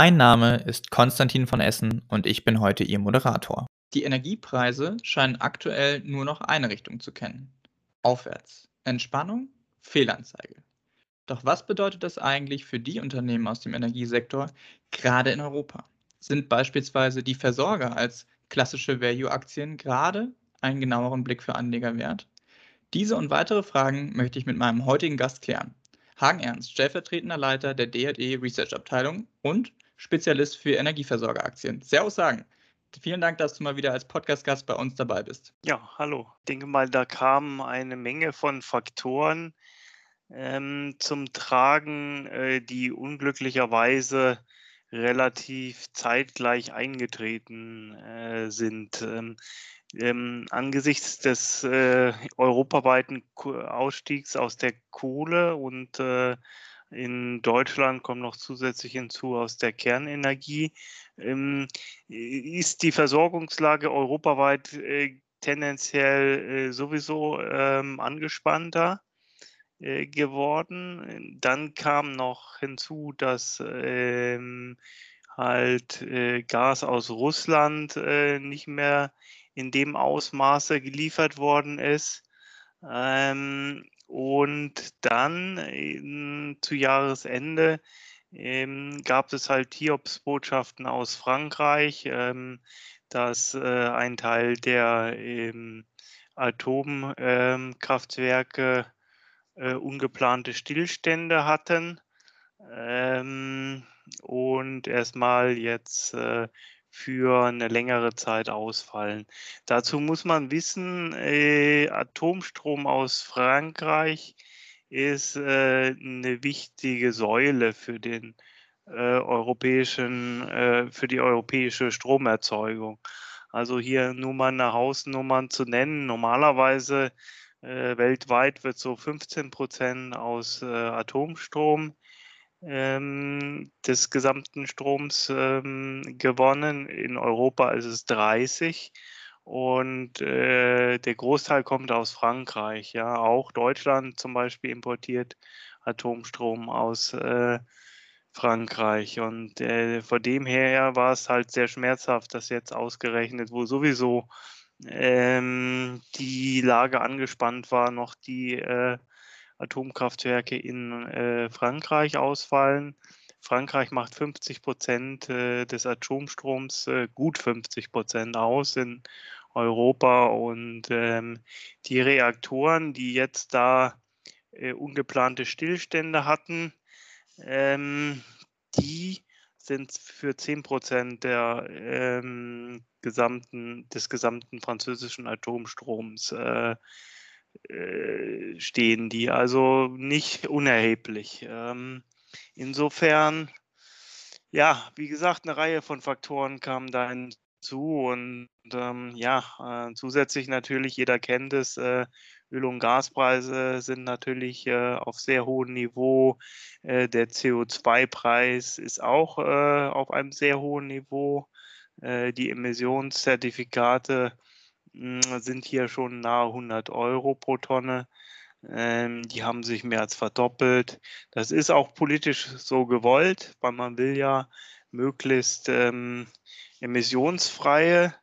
Mein Name ist Konstantin von Essen und ich bin heute Ihr Moderator. Die Energiepreise scheinen aktuell nur noch eine Richtung zu kennen. Aufwärts. Entspannung, Fehlanzeige. Doch was bedeutet das eigentlich für die Unternehmen aus dem Energiesektor, gerade in Europa? Sind beispielsweise die Versorger als klassische Value-Aktien gerade einen genaueren Blick für Anleger wert? Diese und weitere Fragen möchte ich mit meinem heutigen Gast klären. Hagen Ernst, stellvertretender Leiter der DRE Research Abteilung und Spezialist für Energieversorgeraktien. Servus Hagen. Vielen Dank, dass du mal wieder als Podcast-Gast bei uns dabei bist. Ja, hallo. Ich denke mal, da kamen eine Menge von Faktoren ähm, zum Tragen, äh, die unglücklicherweise relativ zeitgleich eingetreten äh, sind. Ähm, ähm, angesichts des äh, europaweiten Ausstiegs aus der Kohle und äh, in Deutschland kommt noch zusätzlich hinzu aus der Kernenergie, ähm, ist die Versorgungslage europaweit äh, tendenziell äh, sowieso ähm, angespannter äh, geworden. Dann kam noch hinzu, dass ähm, halt Gas aus Russland nicht mehr in dem Ausmaße geliefert worden ist. Ähm, und dann in, zu Jahresende ähm, gab es halt Hiobsbotschaften aus Frankreich, ähm, dass äh, ein Teil der ähm, Atomkraftwerke äh, ungeplante Stillstände hatten. Ähm, und erstmal jetzt äh, für eine längere Zeit ausfallen. Dazu muss man wissen, äh, Atomstrom aus Frankreich ist äh, eine wichtige Säule für den äh, europäischen, für die europäische Stromerzeugung. Also hier nur mal eine Hausnummer zu nennen. Normalerweise weltweit wird so 15 Prozent aus Atomstrom ähm, des gesamten Stroms ähm, gewonnen. In Europa ist es 30 und äh, der Großteil kommt aus Frankreich. Ja, auch Deutschland zum Beispiel importiert Atomstrom aus äh, Frankreich und äh, von dem her war es halt sehr schmerzhaft, dass jetzt ausgerechnet, wo sowieso ähm, die Lage angespannt war, noch die äh, Atomkraftwerke in äh, Frankreich ausfallen. Frankreich macht 50 Prozent äh, des Atomstroms, äh, gut 50 Prozent aus in Europa und ähm, die Reaktoren, die jetzt da äh, ungeplante Stillstände hatten, ähm, die sind für 10 Prozent der, ähm, gesamten, des gesamten französischen Atomstroms äh, äh, stehen die, also nicht unerheblich. Ähm, insofern, ja, wie gesagt, eine Reihe von Faktoren kamen da hinzu und ähm, ja, äh, zusätzlich natürlich, jeder kennt es, äh, Öl- und Gaspreise sind natürlich äh, auf sehr hohem Niveau. Äh, der CO2-Preis ist auch äh, auf einem sehr hohen Niveau. die Emissionszertifikate sind hier schon nahe 100 Euro pro Tonne. Ähm, die haben sich mehr als verdoppelt. Das ist auch politisch so gewollt, weil man will ja möglichst ähm, emissionsfreie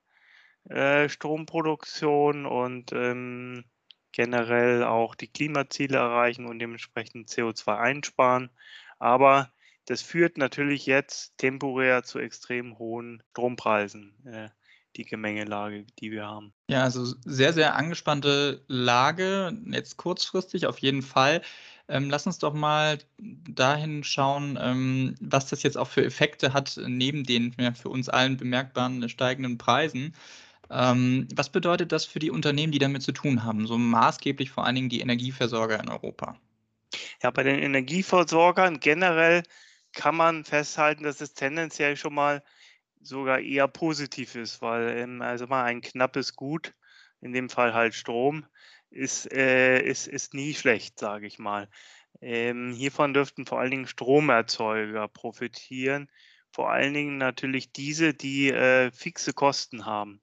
äh, Stromproduktion und ähm, generell auch die Klimaziele erreichen und dementsprechend CO2 einsparen. Aber das führt natürlich jetzt temporär zu extrem hohen Strompreisen. Äh, die Gemengelage, die wir haben. Ja, also sehr, sehr angespannte Lage, jetzt kurzfristig auf jeden Fall. Ähm, lass uns doch mal dahin schauen, ähm, was das jetzt auch für Effekte hat, neben den ja, für uns allen bemerkbaren steigenden Preisen. Ähm, was bedeutet das für die Unternehmen, die damit zu tun haben, so maßgeblich vor allen Dingen die Energieversorger in Europa? Ja, bei den Energieversorgern generell kann man festhalten, dass es tendenziell schon mal sogar eher positiv ist, weil ähm, also mal ein knappes Gut, in dem Fall halt Strom, ist, äh, ist, ist nie schlecht, sage ich mal. Ähm, hiervon dürften vor allen Dingen Stromerzeuger profitieren, vor allen Dingen natürlich diese, die äh, fixe Kosten haben.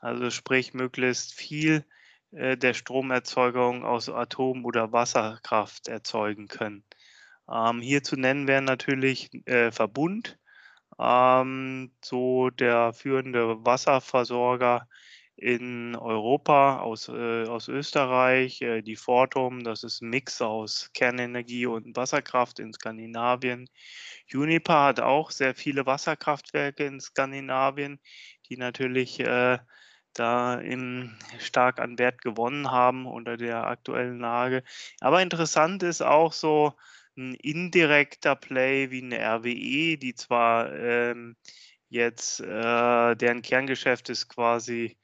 Also sprich möglichst viel äh, der Stromerzeugung aus Atom- oder Wasserkraft erzeugen können. Ähm, hier zu nennen wären natürlich äh, Verbund, ähm, so der führende Wasserversorger in Europa aus, äh, aus Österreich, äh, die Fortum, das ist ein Mix aus Kernenergie und Wasserkraft in Skandinavien. Uniper hat auch sehr viele Wasserkraftwerke in Skandinavien, die natürlich äh, da im, stark an Wert gewonnen haben unter der aktuellen Lage. Aber interessant ist auch so ein indirekter Play wie eine RWE, die zwar ähm, jetzt, äh, deren Kerngeschäft ist quasi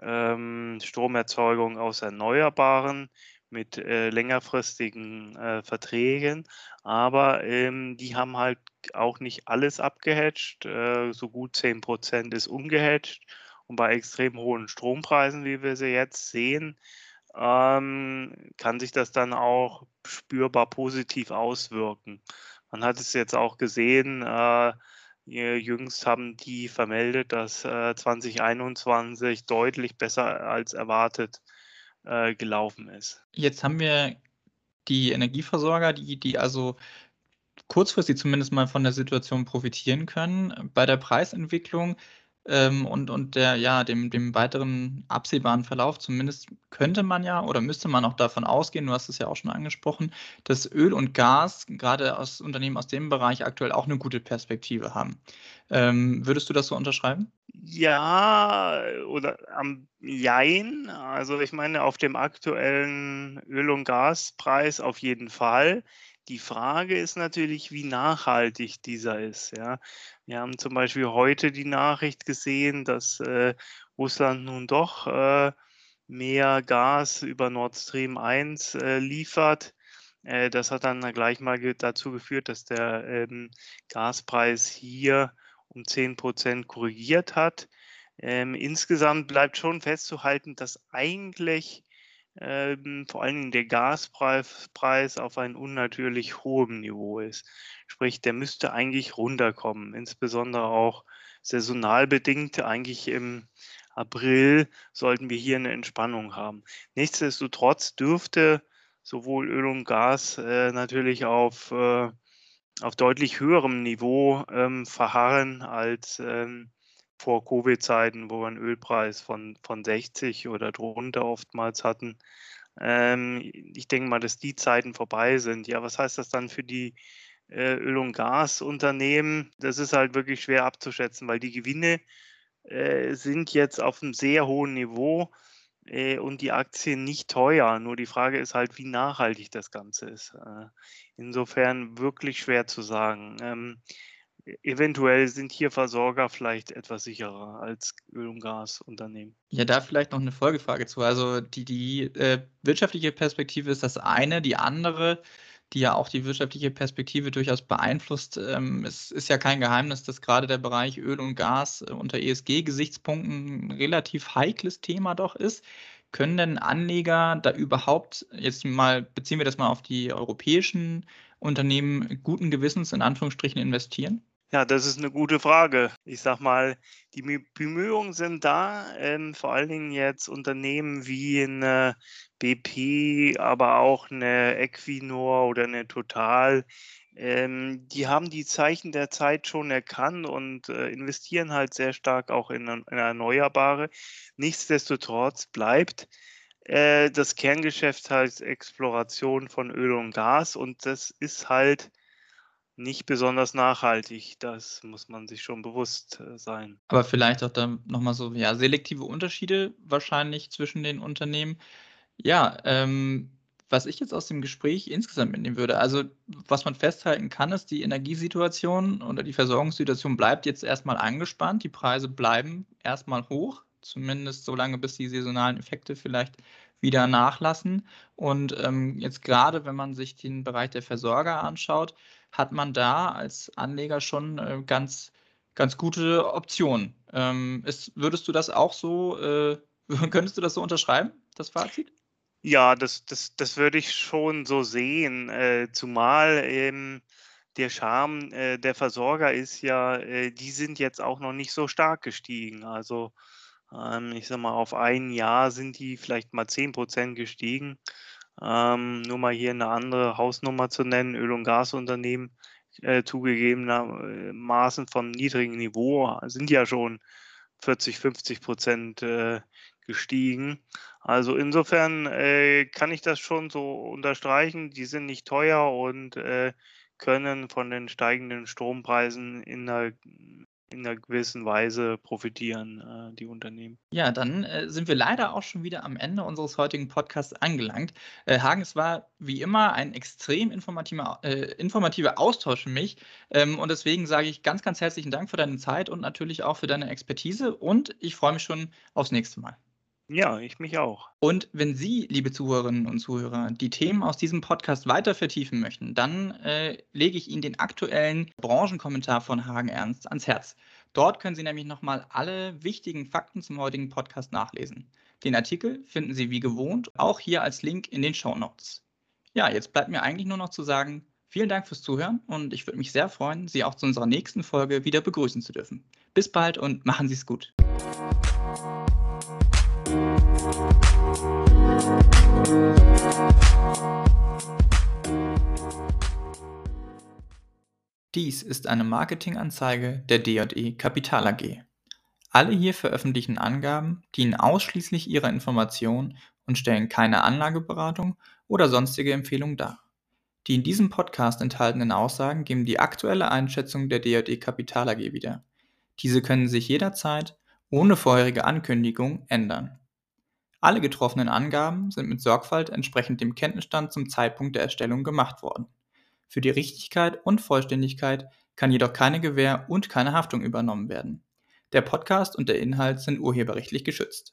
ähm, Stromerzeugung aus Erneuerbaren mit äh, längerfristigen äh, Verträgen, aber ähm, die haben halt auch nicht alles abgehatcht. Äh, so gut 10 Prozent ist ungehatcht und bei extrem hohen Strompreisen, wie wir sie jetzt sehen, ähm, kann sich das dann auch spürbar positiv auswirken. Man hat es jetzt auch gesehen, äh, jüngst haben die vermeldet, dass äh, 2021 deutlich besser als erwartet äh, gelaufen ist. Jetzt haben wir die Energieversorger, die, die also kurzfristig zumindest mal von der Situation profitieren können. Bei der Preisentwicklung ähm, und, und der, ja, dem, dem weiteren absehbaren Verlauf zumindest könnte man ja oder müsste man auch davon ausgehen, du hast es ja auch schon angesprochen, dass Öl und Gas, gerade aus Unternehmen aus dem Bereich, aktuell auch eine gute Perspektive haben. Ähm, würdest du das so unterschreiben? Ja, oder am Jein. Also ich meine, auf dem aktuellen Öl- und Gaspreis auf jeden Fall. Die Frage ist natürlich, wie nachhaltig dieser ist. Ja. Wir haben zum Beispiel heute die Nachricht gesehen, dass äh, Russland nun doch äh, mehr Gas über Nord Stream 1 äh, liefert. Äh, das hat dann gleich mal ge dazu geführt, dass der ähm, Gaspreis hier um 10 Prozent korrigiert hat. Ähm, insgesamt bleibt schon festzuhalten, dass eigentlich ähm, vor allen Dingen der Gaspreis auf einem unnatürlich hohem Niveau ist. Sprich, der müsste eigentlich runterkommen, insbesondere auch saisonal bedingt. Eigentlich im April sollten wir hier eine Entspannung haben. Nichtsdestotrotz dürfte sowohl Öl und Gas äh, natürlich auf, äh, auf deutlich höherem Niveau ähm, verharren als ähm, vor Covid-Zeiten, wo wir einen Ölpreis von, von 60 oder drunter oftmals hatten. Ähm, ich denke mal, dass die Zeiten vorbei sind. Ja, was heißt das dann für die äh, Öl- und Gasunternehmen? Das ist halt wirklich schwer abzuschätzen, weil die Gewinne äh, sind jetzt auf einem sehr hohen Niveau äh, und die Aktien nicht teuer. Nur die Frage ist halt, wie nachhaltig das Ganze ist. Äh, insofern wirklich schwer zu sagen. Ähm, eventuell sind hier Versorger vielleicht etwas sicherer als Öl- und Gasunternehmen. Ja, da vielleicht noch eine Folgefrage zu. Also die, die äh, wirtschaftliche Perspektive ist das eine, die andere, die ja auch die wirtschaftliche Perspektive durchaus beeinflusst. Ähm, es ist ja kein Geheimnis, dass gerade der Bereich Öl und Gas äh, unter ESG-Gesichtspunkten ein relativ heikles Thema doch ist. Können denn Anleger da überhaupt, jetzt mal beziehen wir das mal auf die europäischen Unternehmen, guten Gewissens in Anführungsstrichen investieren? Ja, das ist eine gute Frage. Ich sag mal, die Bemühungen sind da, ähm, vor allen Dingen jetzt Unternehmen wie eine BP, aber auch eine Equinor oder eine Total, ähm, die haben die Zeichen der Zeit schon erkannt und äh, investieren halt sehr stark auch in, in Erneuerbare. Nichtsdestotrotz bleibt äh, das Kerngeschäft halt Exploration von Öl und Gas und das ist halt nicht besonders nachhaltig. Das muss man sich schon bewusst äh, sein. Aber vielleicht auch dann nochmal so, ja, selektive Unterschiede wahrscheinlich zwischen den Unternehmen. Ja, ähm, was ich jetzt aus dem Gespräch insgesamt mitnehmen würde, also was man festhalten kann, ist, die Energiesituation oder die Versorgungssituation bleibt jetzt erstmal angespannt. Die Preise bleiben erstmal hoch, zumindest so lange, bis die saisonalen Effekte vielleicht wieder nachlassen. Und ähm, jetzt gerade, wenn man sich den Bereich der Versorger anschaut, hat man da als Anleger schon äh, ganz ganz gute Option. Ähm, ist, würdest du das auch so, äh, könntest du das so unterschreiben, das Fazit? Ja, das, das, das würde ich schon so sehen, äh, zumal eben der Charme äh, der Versorger ist ja, äh, die sind jetzt auch noch nicht so stark gestiegen. Also ähm, ich sag mal, auf ein Jahr sind die vielleicht mal 10% gestiegen. Ähm, nur mal hier eine andere Hausnummer zu nennen, Öl- und Gasunternehmen äh, zugegebenermaßen vom niedrigen Niveau sind ja schon 40, 50 Prozent äh, gestiegen. Also insofern äh, kann ich das schon so unterstreichen. Die sind nicht teuer und äh, können von den steigenden Strompreisen in einer in einer gewissen Weise profitieren, äh, die Unternehmen. Ja, dann äh, sind wir leider auch schon wieder am Ende unseres heutigen Podcasts angelangt. Äh, Hagen, es war wie immer ein extrem informativer, äh, informativer Austausch für mich. Ähm, und deswegen sage ich ganz, ganz herzlichen Dank für deine Zeit und natürlich auch für deine Expertise. Und ich freue mich schon aufs nächste Mal. Ja, ich mich auch. Und wenn Sie, liebe Zuhörerinnen und Zuhörer, die Themen aus diesem Podcast weiter vertiefen möchten, dann äh, lege ich Ihnen den aktuellen Branchenkommentar von Hagen Ernst ans Herz. Dort können Sie nämlich nochmal alle wichtigen Fakten zum heutigen Podcast nachlesen. Den Artikel finden Sie wie gewohnt auch hier als Link in den Show Notes. Ja, jetzt bleibt mir eigentlich nur noch zu sagen, vielen Dank fürs Zuhören und ich würde mich sehr freuen, Sie auch zu unserer nächsten Folge wieder begrüßen zu dürfen. Bis bald und machen Sie es gut. Dies ist eine Marketinganzeige der D&E Kapital AG. Alle hier veröffentlichten Angaben dienen ausschließlich ihrer Information und stellen keine Anlageberatung oder sonstige Empfehlung dar. Die in diesem Podcast enthaltenen Aussagen geben die aktuelle Einschätzung der D&E Kapital AG wieder. Diese können sich jederzeit ohne vorherige Ankündigung ändern. Alle getroffenen Angaben sind mit Sorgfalt entsprechend dem Kenntnisstand zum Zeitpunkt der Erstellung gemacht worden. Für die Richtigkeit und Vollständigkeit kann jedoch keine Gewähr und keine Haftung übernommen werden. Der Podcast und der Inhalt sind urheberrechtlich geschützt